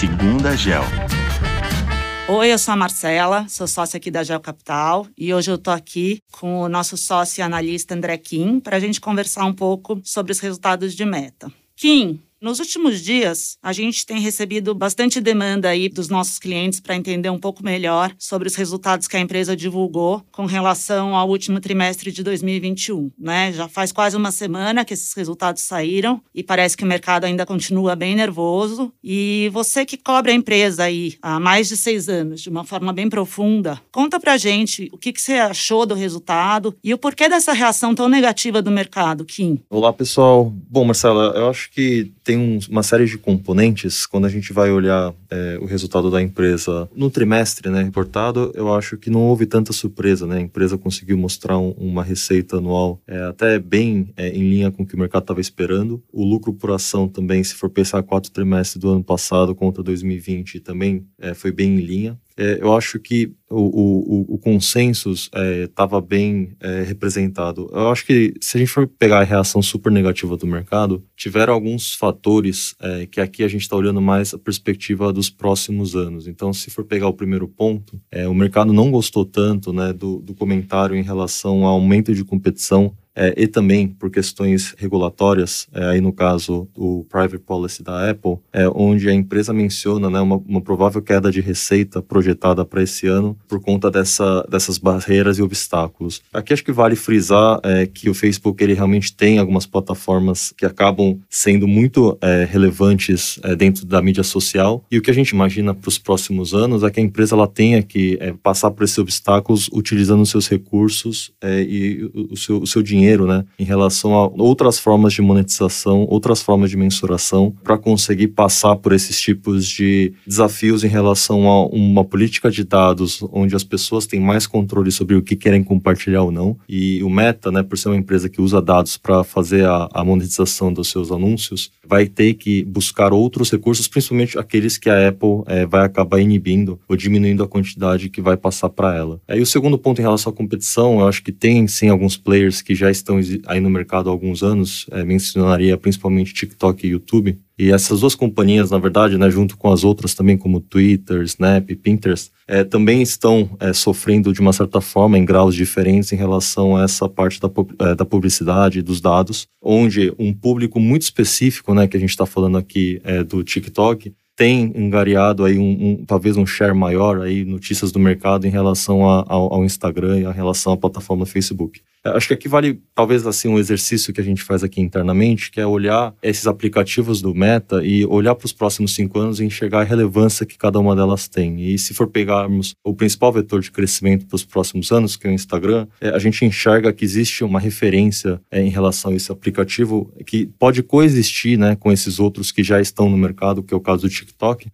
Segunda Gel. Oi, eu sou a Marcela, sou sócia aqui da Gel Capital e hoje eu tô aqui com o nosso sócio e analista André Kim para a gente conversar um pouco sobre os resultados de meta. Kim, nos últimos dias, a gente tem recebido bastante demanda aí dos nossos clientes para entender um pouco melhor sobre os resultados que a empresa divulgou com relação ao último trimestre de 2021, né? Já faz quase uma semana que esses resultados saíram e parece que o mercado ainda continua bem nervoso. E você que cobre a empresa aí há mais de seis anos de uma forma bem profunda, conta pra gente o que, que você achou do resultado e o porquê dessa reação tão negativa do mercado, Kim. Olá, pessoal. Bom, Marcela, eu acho que tem um, uma série de componentes quando a gente vai olhar é, o resultado da empresa no trimestre, né, reportado. Eu acho que não houve tanta surpresa, né? A empresa conseguiu mostrar um, uma receita anual é, até bem é, em linha com o que o mercado estava esperando. O lucro por ação também, se for pensar quatro trimestres do ano passado contra 2020, também foi bem em linha é, eu acho que o, o, o consenso estava é, bem é, representado. Eu acho que se a gente for pegar a reação super negativa do mercado, tiveram alguns fatores é, que aqui a gente está olhando mais a perspectiva dos próximos anos. Então, se for pegar o primeiro ponto, é, o mercado não gostou tanto né, do, do comentário em relação ao aumento de competição é, e também por questões regulatórias, é, aí no caso o private policy da Apple, é, onde a empresa menciona né, uma, uma provável queda de receita projetada para esse ano por conta dessa, dessas barreiras e obstáculos. Aqui acho que vale frisar é, que o Facebook ele realmente tem algumas plataformas que acabam sendo muito é, relevantes é, dentro da mídia social e o que a gente imagina para os próximos anos é que a empresa ela tenha que é, passar por esses obstáculos utilizando seus recursos e o, seu, o seu dinheiro dinheiro, né, em relação a outras formas de monetização, outras formas de mensuração, para conseguir passar por esses tipos de desafios em relação a uma política de dados onde as pessoas têm mais controle sobre o que querem compartilhar ou não. E o Meta, né, por ser uma empresa que usa dados para fazer a, a monetização dos seus anúncios, vai ter que buscar outros recursos, principalmente aqueles que a Apple é, vai acabar inibindo ou diminuindo a quantidade que vai passar para ela. E o segundo ponto em relação à competição, eu acho que tem sim alguns players que já estão aí no mercado há alguns anos, é, mencionaria principalmente TikTok e YouTube. E essas duas companhias, na verdade, né, junto com as outras também, como Twitter, Snap, Pinterest, é, também estão é, sofrendo de uma certa forma em graus diferentes em relação a essa parte da, é, da publicidade, dos dados, onde um público muito específico, né, que a gente está falando aqui é, do TikTok, tem engariado aí um, um, talvez um share maior aí notícias do mercado em relação a, ao, ao, Instagram e em relação à plataforma Facebook. Acho que aqui vale talvez assim um exercício que a gente faz aqui internamente, que é olhar esses aplicativos do Meta e olhar para os próximos cinco anos e enxergar a relevância que cada uma delas tem. E se for pegarmos o principal vetor de crescimento para os próximos anos, que é o Instagram, é, a gente enxerga que existe uma referência é, em relação a esse aplicativo que pode coexistir né, com esses outros que já estão no mercado, que é o caso do TikTok,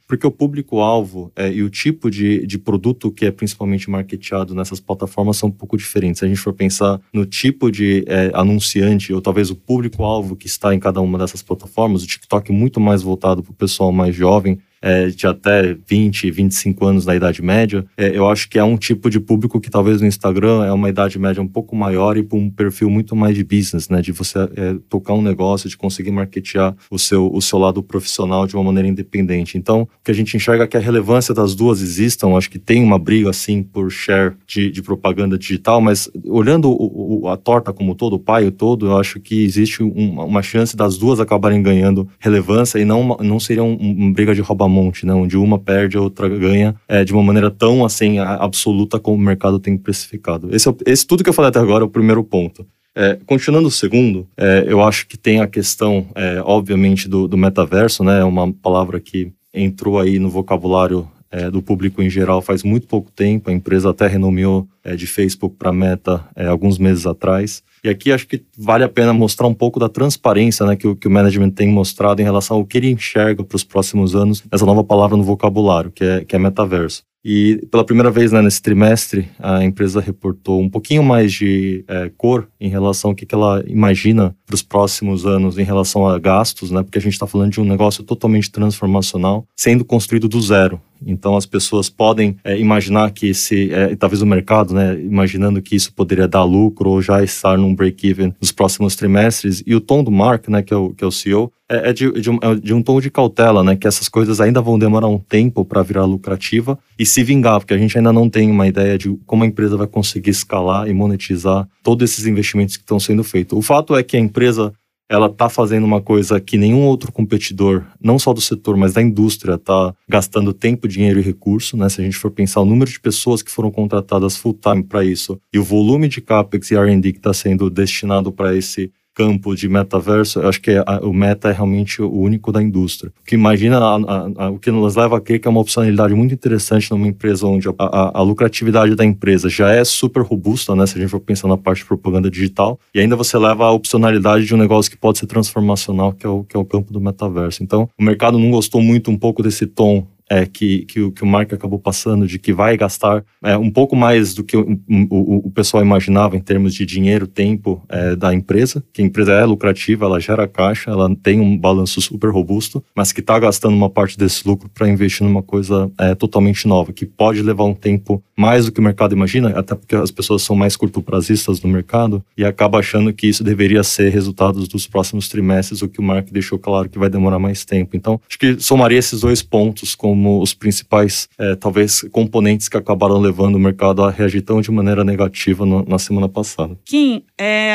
porque o público-alvo é, e o tipo de, de produto que é principalmente marketeado nessas plataformas são um pouco diferentes. Se a gente for pensar no tipo de é, anunciante ou talvez o público-alvo que está em cada uma dessas plataformas. O TikTok é muito mais voltado para o pessoal mais jovem, é, de até 20, 25 anos na idade média, é, eu acho que é um tipo de público que talvez no Instagram é uma idade média um pouco maior e para um perfil muito mais de business, né? De você é, tocar um negócio, de conseguir marketear o seu, o seu lado profissional de uma maneira independente. Então, o que a gente enxerga é que a relevância das duas existam, acho que tem uma briga assim por share de, de propaganda digital, mas olhando o, o, a torta como todo, o pai todo, eu acho que existe um, uma chance das duas acabarem ganhando relevância e não, não seria uma um briga de roubar monte, né? Onde uma perde, a outra ganha é, de uma maneira tão assim absoluta como o mercado tem precificado. Esse, é, esse tudo que eu falei até agora é o primeiro ponto. É, continuando o segundo, é, eu acho que tem a questão, é, obviamente, do, do, metaverso, né? É uma palavra que entrou aí no vocabulário é, do público em geral faz muito pouco tempo. A empresa até renomeou é, de Facebook para Meta é, alguns meses atrás. E aqui acho que vale a pena mostrar um pouco da transparência né, que, que o management tem mostrado em relação ao que ele enxerga para os próximos anos, essa nova palavra no vocabulário, que é, que é metaverso. E pela primeira vez né, nesse trimestre, a empresa reportou um pouquinho mais de é, cor em relação ao que, que ela imagina para os próximos anos em relação a gastos, né? Porque a gente está falando de um negócio totalmente transformacional, sendo construído do zero. Então as pessoas podem é, imaginar que esse, é, talvez o mercado, né, imaginando que isso poderia dar lucro ou já estar num break-even nos próximos trimestres. E o tom do Mark, né, que é o, que é o CEO, é, é, de, de, um, é de um tom de cautela, né, que essas coisas ainda vão demorar um tempo para virar lucrativa e se vingar, porque a gente ainda não tem uma ideia de como a empresa vai conseguir escalar e monetizar todos esses investimentos que estão sendo feitos. O fato é que a empresa ela está fazendo uma coisa que nenhum outro competidor, não só do setor, mas da indústria, está gastando tempo, dinheiro e recurso. Né? Se a gente for pensar o número de pessoas que foram contratadas full-time para isso e o volume de CAPEX e R&D que está sendo destinado para esse campo de metaverso, eu acho que a, o meta é realmente o único da indústria. O que imagina, a, a, o que nos leva a crer que é uma opcionalidade muito interessante numa empresa onde a, lucratividade da empresa já é super robusta, né? Se a gente for pensar na parte de propaganda digital, e ainda você leva a opcionalidade de um negócio que pode ser transformacional, que é o, que é o campo do metaverso. Então, o mercado não gostou muito um pouco desse tom é, que, que, que o Mark acabou passando, de que vai gastar é, um pouco mais do que o, o, o, pessoal imaginava em termos de dinheiro, tempo é, da empresa, que a empresa é lucrativa, ela gera caixa, ela tem um balanço super robusto, mas que está gastando uma parte desse lucro para investir numa coisa é, totalmente nova, que pode levar um tempo mais do que o mercado imagina, até porque as pessoas são mais curto-prazistas no mercado e acaba achando que isso deveria ser resultados dos próximos trimestres, o que o Mark deixou claro que vai demorar mais tempo. Então, acho que somaria esses dois pontos com como os principais, é, talvez, componentes que acabaram levando o mercado a reagir tão de maneira negativa no, na semana passada. Kim, é,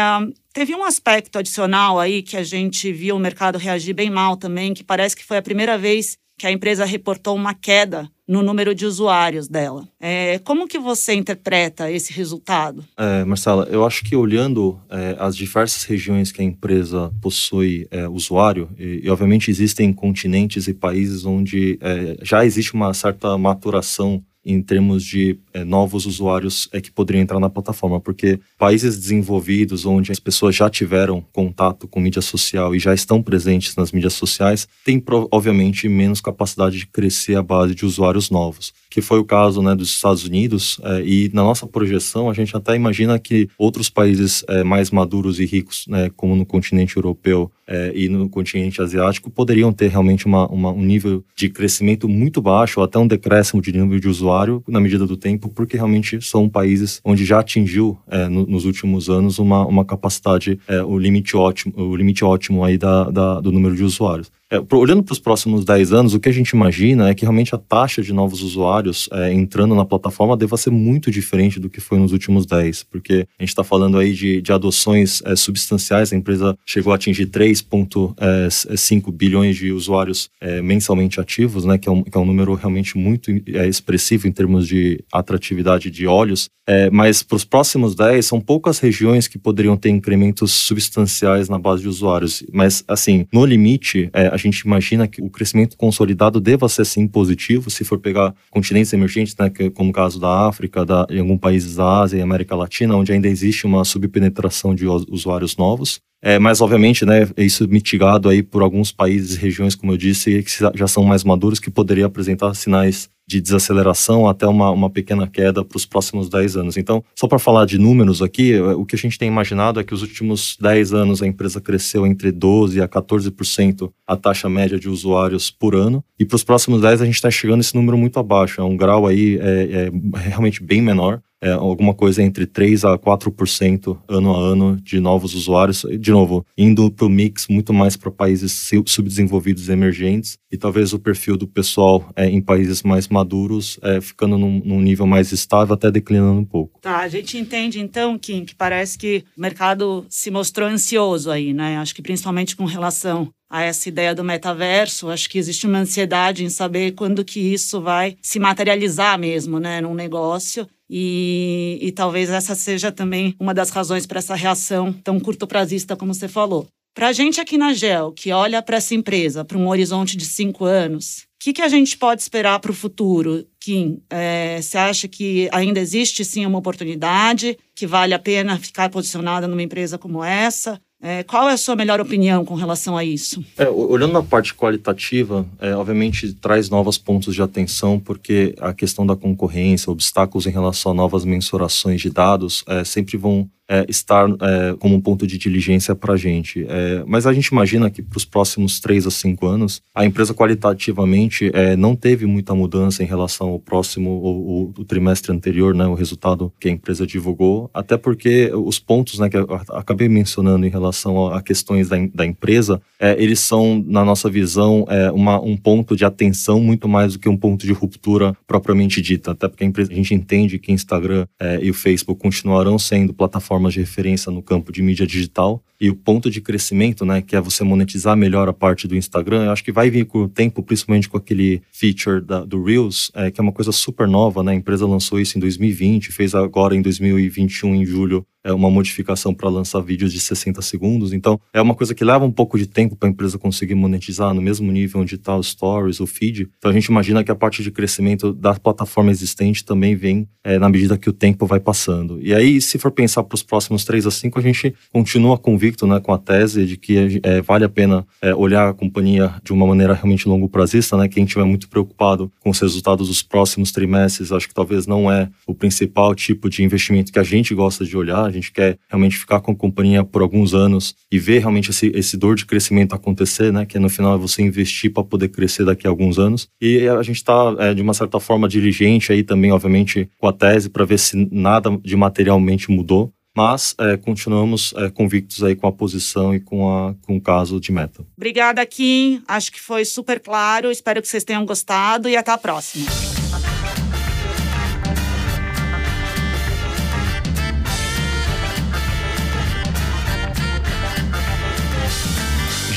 Teve um aspecto adicional aí que a gente viu o mercado reagir bem mal também, que parece que foi a primeira vez que a empresa reportou uma queda no número de usuários dela. É, como que você interpreta esse resultado? É, Marcela, eu acho que olhando é, as diversas regiões que a empresa possui é, usuário, e, e, obviamente existem continentes e países onde é, já existe uma certa maturação em termos de é, novos usuários é que poderiam entrar na plataforma, porque países desenvolvidos onde as pessoas já tiveram contato com mídia social e já estão presentes nas mídias sociais têm obviamente menos capacidade de crescer a base de usuários novos que foi o caso né, dos Estados Unidos. É, e na nossa projeção, a gente até imagina que outros países é, mais maduros e ricos, né, como no continente europeu é, e no continente asiático, poderiam ter realmente uma, uma, um nível de crescimento muito baixo, ou até um decréscimo de nível de usuário na medida do tempo, porque realmente são países onde já atingiu é, no, nos últimos anos uma, uma capacidade, é, o limite ótimo, o limite ótimo aí da, da do número de usuários. É, olhando para os próximos 10 anos, o que a gente imagina é que realmente a taxa de novos usuários é, entrando na plataforma deva ser muito diferente do que foi nos últimos 10, porque a gente está falando aí de, de adoções é, substanciais, a empresa chegou a atingir 3,5 é, bilhões de usuários é, mensalmente ativos, né, que é, um, que é um número realmente muito é, expressivo em termos de atratividade de olhos, mas para os próximos 10 são poucas regiões que poderiam ter incrementos substanciais na base de usuários, mas assim, no limite, a gente imagina que o crescimento consolidado deva ser sim positivo, se for pegar continentes emergentes, né, como o caso da África, da, em alguns países da Ásia e América Latina, onde ainda existe uma subpenetração de usuários novos. É, mas, obviamente, né, isso mitigado aí por alguns países e regiões, como eu disse, que já são mais maduros, que poderiam apresentar sinais de desaceleração até uma, uma pequena queda para os próximos 10 anos. Então, só para falar de números aqui, é, o que a gente tem imaginado é que os últimos 10 anos a empresa cresceu entre 12% a 14% a taxa média de usuários por ano, e para os próximos 10 a gente está chegando esse número muito abaixo, é um grau aí é, é realmente bem menor é, alguma coisa entre 3 a 4% ano a ano de novos usuários. De novo, indo para o mix muito mais para países subdesenvolvidos e emergentes, e talvez o perfil do pessoal é, em países mais maduros é, ficando num, num, nível mais estável, até declinando um pouco. Tá, a gente entende então, Kim, que parece que o mercado se mostrou ansioso aí, né? Acho que principalmente com relação a essa ideia do metaverso, acho que existe uma ansiedade em saber quando que isso vai se materializar mesmo, né, num negócio. E, e talvez essa seja também uma das razões para essa reação tão curto-prazista como você falou. Para a gente aqui na GEL, que olha para essa empresa, para um horizonte de cinco anos, o que, que a gente pode esperar para o futuro, Kim? É, você acha que ainda existe sim uma oportunidade, que vale a pena ficar posicionada numa empresa como essa? É, qual é a sua melhor opinião com relação a isso? É, olhando na parte qualitativa, é, obviamente traz novos pontos de atenção, porque a questão da concorrência, obstáculos em relação a novas mensurações de dados, é, sempre vão é, estar é, como um ponto de diligência para a gente. É, mas a gente imagina que para os próximos três a cinco anos, a empresa qualitativamente é, não teve muita mudança em relação ao próximo, o, o, trimestre anterior, né, o resultado que a empresa divulgou, até porque os pontos né, que eu acabei mencionando em relação a, questões da, da empresa, é, eles são, na nossa visão, é, uma, um ponto de atenção muito mais do que um ponto de ruptura propriamente dita, até porque a, empresa, a gente entende que Instagram e o Facebook continuarão sendo plataformas de referência no campo de mídia digital, e o ponto de crescimento, né, que é você monetizar melhor a parte do Instagram, eu acho que vai vir com o tempo, principalmente com aquele feature da, do Reels, é, que é uma coisa super nova, né? A empresa lançou isso em 2020, fez agora em 2021, em julho, é uma modificação para lançar vídeos de 60 segundos. Então, é uma coisa que leva um pouco de tempo para a empresa conseguir monetizar no mesmo nível onde está o Stories, o feed. Então, a gente imagina que a parte de crescimento da plataforma existente também vem é, na medida que o tempo vai passando. E aí, se for pensar para os próximos 3 a 5, a gente continua convicto né, com a tese de que é, vale a pena é, olhar a companhia de uma maneira realmente longo prazista, né? Quem estiver muito preocupado com os resultados dos próximos trimestres, acho que talvez não é o principal tipo de investimento que a gente gosta de olhar a gente quer realmente ficar com a companhia por alguns anos e ver realmente esse, esse dor de crescimento acontecer, né? Que no final é você investir para poder crescer daqui a alguns anos. E a gente está, é, de uma certa forma, diligente aí também, obviamente, com a tese para ver se nada de materialmente mudou mas é, continuamos é, convictos aí com a posição e com, a, com o caso de meta. Obrigada, Kim. Acho que foi super claro. Espero que vocês tenham gostado e até a próxima.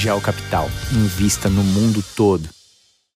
Gel Capital. Invista no mundo todo.